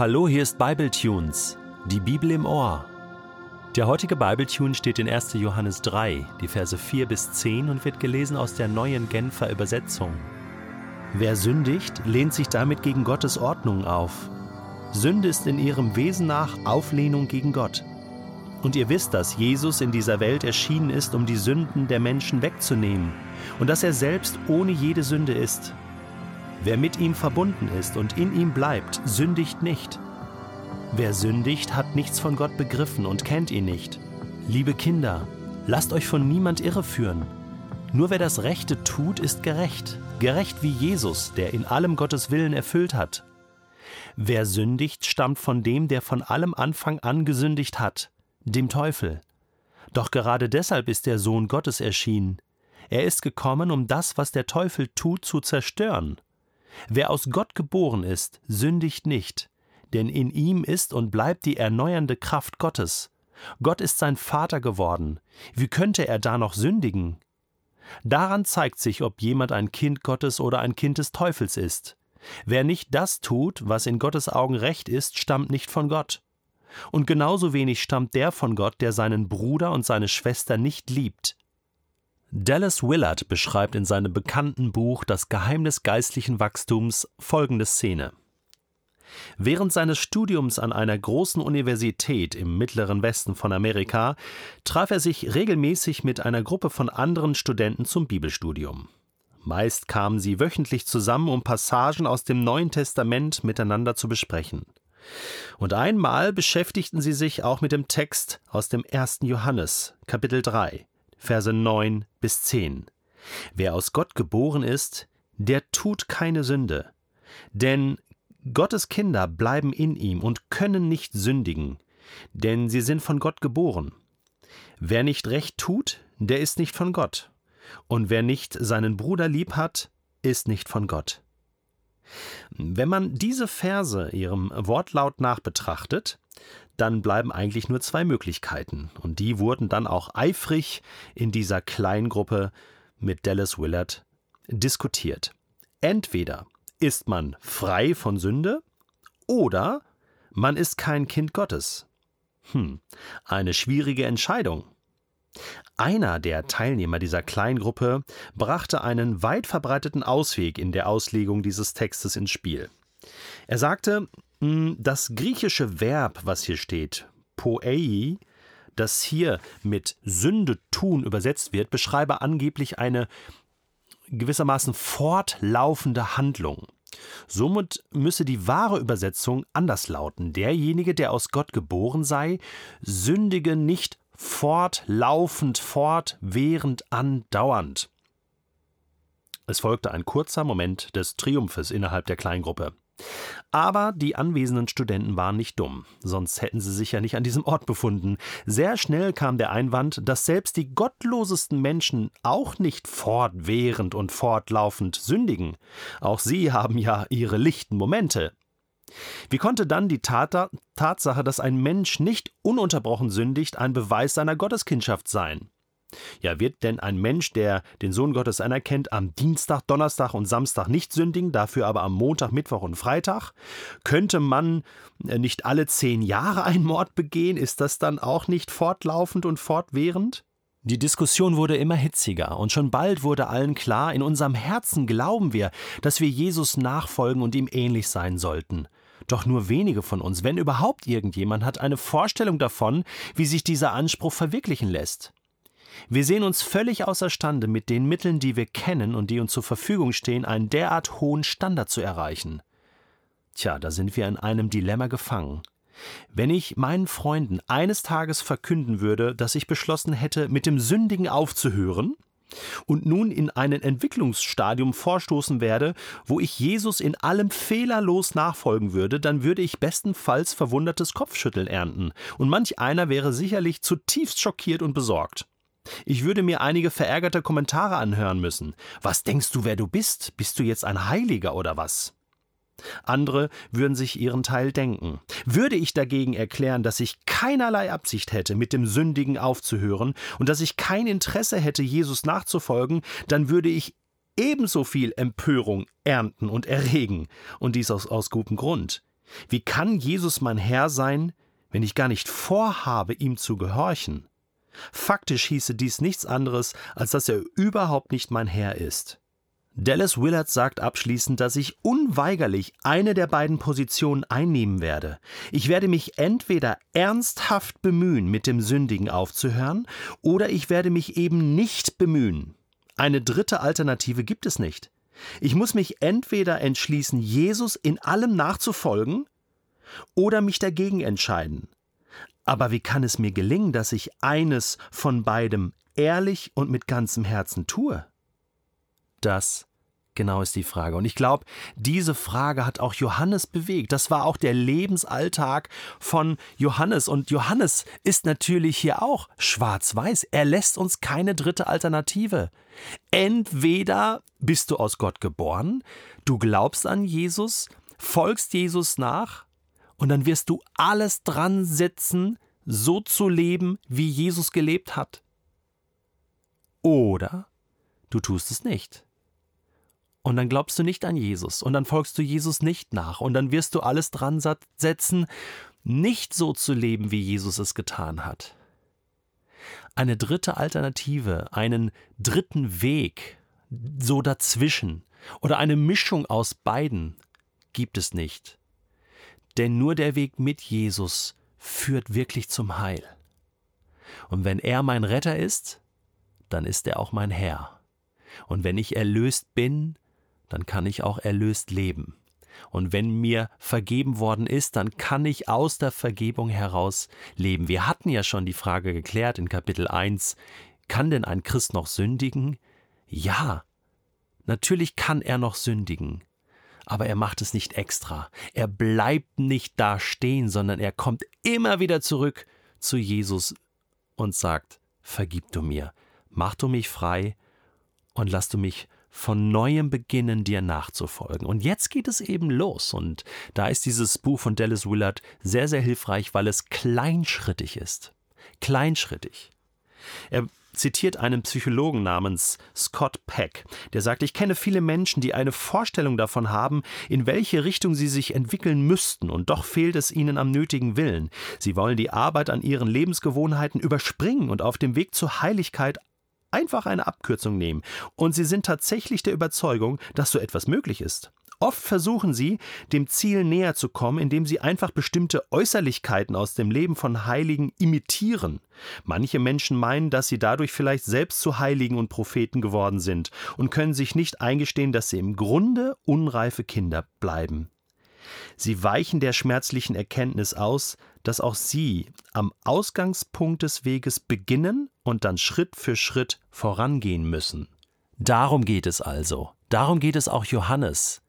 Hallo, hier ist Bibletunes, die Bibel im Ohr. Der heutige Bibletune steht in 1. Johannes 3, die Verse 4 bis 10 und wird gelesen aus der neuen Genfer Übersetzung. Wer sündigt, lehnt sich damit gegen Gottes Ordnung auf. Sünde ist in ihrem Wesen nach Auflehnung gegen Gott. Und ihr wisst, dass Jesus in dieser Welt erschienen ist, um die Sünden der Menschen wegzunehmen und dass er selbst ohne jede Sünde ist. Wer mit ihm verbunden ist und in ihm bleibt, sündigt nicht. Wer sündigt, hat nichts von Gott begriffen und kennt ihn nicht. Liebe Kinder, lasst euch von niemand irreführen. Nur wer das Rechte tut, ist gerecht, gerecht wie Jesus, der in allem Gottes Willen erfüllt hat. Wer sündigt, stammt von dem, der von allem Anfang an gesündigt hat, dem Teufel. Doch gerade deshalb ist der Sohn Gottes erschienen. Er ist gekommen, um das, was der Teufel tut, zu zerstören. Wer aus Gott geboren ist, sündigt nicht, denn in ihm ist und bleibt die erneuernde Kraft Gottes. Gott ist sein Vater geworden. Wie könnte er da noch sündigen? Daran zeigt sich, ob jemand ein Kind Gottes oder ein Kind des Teufels ist. Wer nicht das tut, was in Gottes Augen recht ist, stammt nicht von Gott. Und genauso wenig stammt der von Gott, der seinen Bruder und seine Schwester nicht liebt. Dallas Willard beschreibt in seinem bekannten Buch Das Geheimnis geistlichen Wachstums folgende Szene. Während seines Studiums an einer großen Universität im mittleren Westen von Amerika traf er sich regelmäßig mit einer Gruppe von anderen Studenten zum Bibelstudium. Meist kamen sie wöchentlich zusammen, um Passagen aus dem Neuen Testament miteinander zu besprechen. Und einmal beschäftigten sie sich auch mit dem Text aus dem 1. Johannes, Kapitel 3. Verse 9 bis 10. Wer aus Gott geboren ist, der tut keine Sünde. Denn Gottes Kinder bleiben in ihm und können nicht sündigen, denn sie sind von Gott geboren. Wer nicht recht tut, der ist nicht von Gott. Und wer nicht seinen Bruder lieb hat, ist nicht von Gott. Wenn man diese Verse ihrem Wortlaut nach betrachtet, dann bleiben eigentlich nur zwei Möglichkeiten. Und die wurden dann auch eifrig in dieser Kleingruppe mit Dallas Willard diskutiert. Entweder ist man frei von Sünde oder man ist kein Kind Gottes. Hm, eine schwierige Entscheidung. Einer der Teilnehmer dieser Kleingruppe brachte einen weit verbreiteten Ausweg in der Auslegung dieses Textes ins Spiel. Er sagte, das griechische Verb, was hier steht, poei, das hier mit Sünde tun übersetzt wird, beschreibe angeblich eine gewissermaßen fortlaufende Handlung. Somit müsse die wahre Übersetzung anders lauten. Derjenige, der aus Gott geboren sei, sündige nicht fortlaufend, fortwährend, andauernd. Es folgte ein kurzer Moment des Triumphes innerhalb der Kleingruppe. Aber die anwesenden Studenten waren nicht dumm, sonst hätten sie sich ja nicht an diesem Ort befunden. Sehr schnell kam der Einwand, dass selbst die gottlosesten Menschen auch nicht fortwährend und fortlaufend sündigen. Auch sie haben ja ihre lichten Momente. Wie konnte dann die Tat Tatsache, dass ein Mensch nicht ununterbrochen sündigt, ein Beweis seiner Gotteskindschaft sein? Ja, wird denn ein Mensch, der den Sohn Gottes anerkennt, am Dienstag, Donnerstag und Samstag nicht sündigen, dafür aber am Montag, Mittwoch und Freitag? Könnte man äh, nicht alle zehn Jahre einen Mord begehen? Ist das dann auch nicht fortlaufend und fortwährend? Die Diskussion wurde immer hitziger, und schon bald wurde allen klar, in unserem Herzen glauben wir, dass wir Jesus nachfolgen und ihm ähnlich sein sollten. Doch nur wenige von uns, wenn überhaupt irgendjemand, hat eine Vorstellung davon, wie sich dieser Anspruch verwirklichen lässt. Wir sehen uns völlig außerstande, mit den Mitteln, die wir kennen und die uns zur Verfügung stehen, einen derart hohen Standard zu erreichen. Tja, da sind wir in einem Dilemma gefangen. Wenn ich meinen Freunden eines Tages verkünden würde, dass ich beschlossen hätte, mit dem Sündigen aufzuhören, und nun in ein Entwicklungsstadium vorstoßen werde, wo ich Jesus in allem fehlerlos nachfolgen würde, dann würde ich bestenfalls verwundertes Kopfschütteln ernten, und manch einer wäre sicherlich zutiefst schockiert und besorgt. Ich würde mir einige verärgerte Kommentare anhören müssen. Was denkst du, wer du bist? Bist du jetzt ein Heiliger oder was? Andere würden sich ihren Teil denken. Würde ich dagegen erklären, dass ich keinerlei Absicht hätte, mit dem Sündigen aufzuhören und dass ich kein Interesse hätte, Jesus nachzufolgen, dann würde ich ebenso viel Empörung ernten und erregen, und dies aus, aus gutem Grund. Wie kann Jesus mein Herr sein, wenn ich gar nicht vorhabe, ihm zu gehorchen? Faktisch hieße dies nichts anderes, als dass er überhaupt nicht mein Herr ist. Dallas Willard sagt abschließend, dass ich unweigerlich eine der beiden Positionen einnehmen werde. Ich werde mich entweder ernsthaft bemühen, mit dem Sündigen aufzuhören, oder ich werde mich eben nicht bemühen. Eine dritte Alternative gibt es nicht. Ich muss mich entweder entschließen, Jesus in allem nachzufolgen, oder mich dagegen entscheiden. Aber wie kann es mir gelingen, dass ich eines von beidem ehrlich und mit ganzem Herzen tue? Das genau ist die Frage. Und ich glaube, diese Frage hat auch Johannes bewegt. Das war auch der Lebensalltag von Johannes. Und Johannes ist natürlich hier auch schwarz-weiß. Er lässt uns keine dritte Alternative. Entweder bist du aus Gott geboren, du glaubst an Jesus, folgst Jesus nach, und dann wirst du alles dran setzen, so zu leben, wie Jesus gelebt hat. Oder du tust es nicht. Und dann glaubst du nicht an Jesus und dann folgst du Jesus nicht nach und dann wirst du alles dran setzen, nicht so zu leben, wie Jesus es getan hat. Eine dritte Alternative, einen dritten Weg, so dazwischen oder eine Mischung aus beiden gibt es nicht. Denn nur der Weg mit Jesus führt wirklich zum Heil. Und wenn er mein Retter ist, dann ist er auch mein Herr. Und wenn ich erlöst bin, dann kann ich auch erlöst leben. Und wenn mir vergeben worden ist, dann kann ich aus der Vergebung heraus leben. Wir hatten ja schon die Frage geklärt in Kapitel 1, kann denn ein Christ noch sündigen? Ja, natürlich kann er noch sündigen, aber er macht es nicht extra. Er bleibt nicht da stehen, sondern er kommt immer wieder zurück zu Jesus und sagt, vergib du mir, mach du mich frei und lass du mich von neuem beginnen, dir nachzufolgen. Und jetzt geht es eben los. Und da ist dieses Buch von Dallas Willard sehr, sehr hilfreich, weil es kleinschrittig ist. Kleinschrittig. Er zitiert einen Psychologen namens Scott Peck, der sagt, ich kenne viele Menschen, die eine Vorstellung davon haben, in welche Richtung sie sich entwickeln müssten, und doch fehlt es ihnen am nötigen Willen. Sie wollen die Arbeit an ihren Lebensgewohnheiten überspringen und auf dem Weg zur Heiligkeit einfach eine Abkürzung nehmen. Und sie sind tatsächlich der Überzeugung, dass so etwas möglich ist. Oft versuchen sie, dem Ziel näher zu kommen, indem sie einfach bestimmte Äußerlichkeiten aus dem Leben von Heiligen imitieren. Manche Menschen meinen, dass sie dadurch vielleicht selbst zu Heiligen und Propheten geworden sind und können sich nicht eingestehen, dass sie im Grunde unreife Kinder bleiben. Sie weichen der schmerzlichen Erkenntnis aus, dass auch sie am Ausgangspunkt des Weges beginnen und dann Schritt für Schritt vorangehen müssen. Darum geht es also. Darum geht es auch Johannes.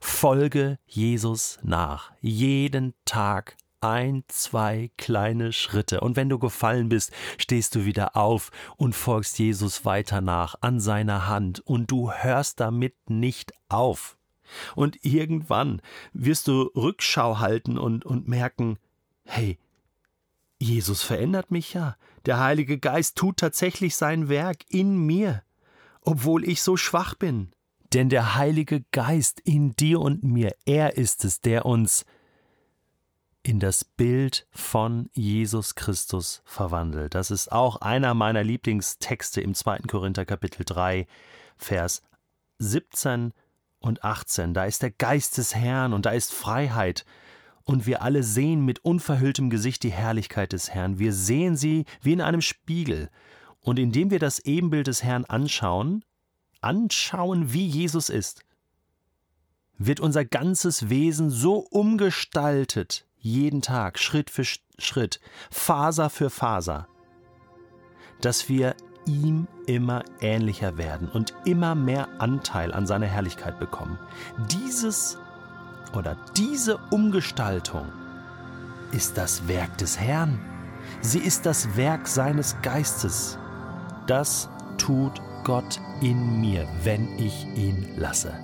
Folge Jesus nach. Jeden Tag ein, zwei kleine Schritte. Und wenn du gefallen bist, stehst du wieder auf und folgst Jesus weiter nach an seiner Hand. Und du hörst damit nicht auf. Und irgendwann wirst du Rückschau halten und, und merken, hey, Jesus verändert mich ja. Der Heilige Geist tut tatsächlich sein Werk in mir, obwohl ich so schwach bin. Denn der Heilige Geist in dir und mir, er ist es, der uns in das Bild von Jesus Christus verwandelt. Das ist auch einer meiner Lieblingstexte im 2. Korinther Kapitel 3, Vers 17 und 18. Da ist der Geist des Herrn und da ist Freiheit. Und wir alle sehen mit unverhülltem Gesicht die Herrlichkeit des Herrn. Wir sehen sie wie in einem Spiegel. Und indem wir das Ebenbild des Herrn anschauen, anschauen, wie Jesus ist, wird unser ganzes Wesen so umgestaltet, jeden Tag, Schritt für Schritt, Faser für Faser, dass wir ihm immer ähnlicher werden und immer mehr Anteil an seiner Herrlichkeit bekommen. Dieses oder diese Umgestaltung ist das Werk des Herrn. Sie ist das Werk seines Geistes. Das tut Gott in mir, wenn ich ihn lasse.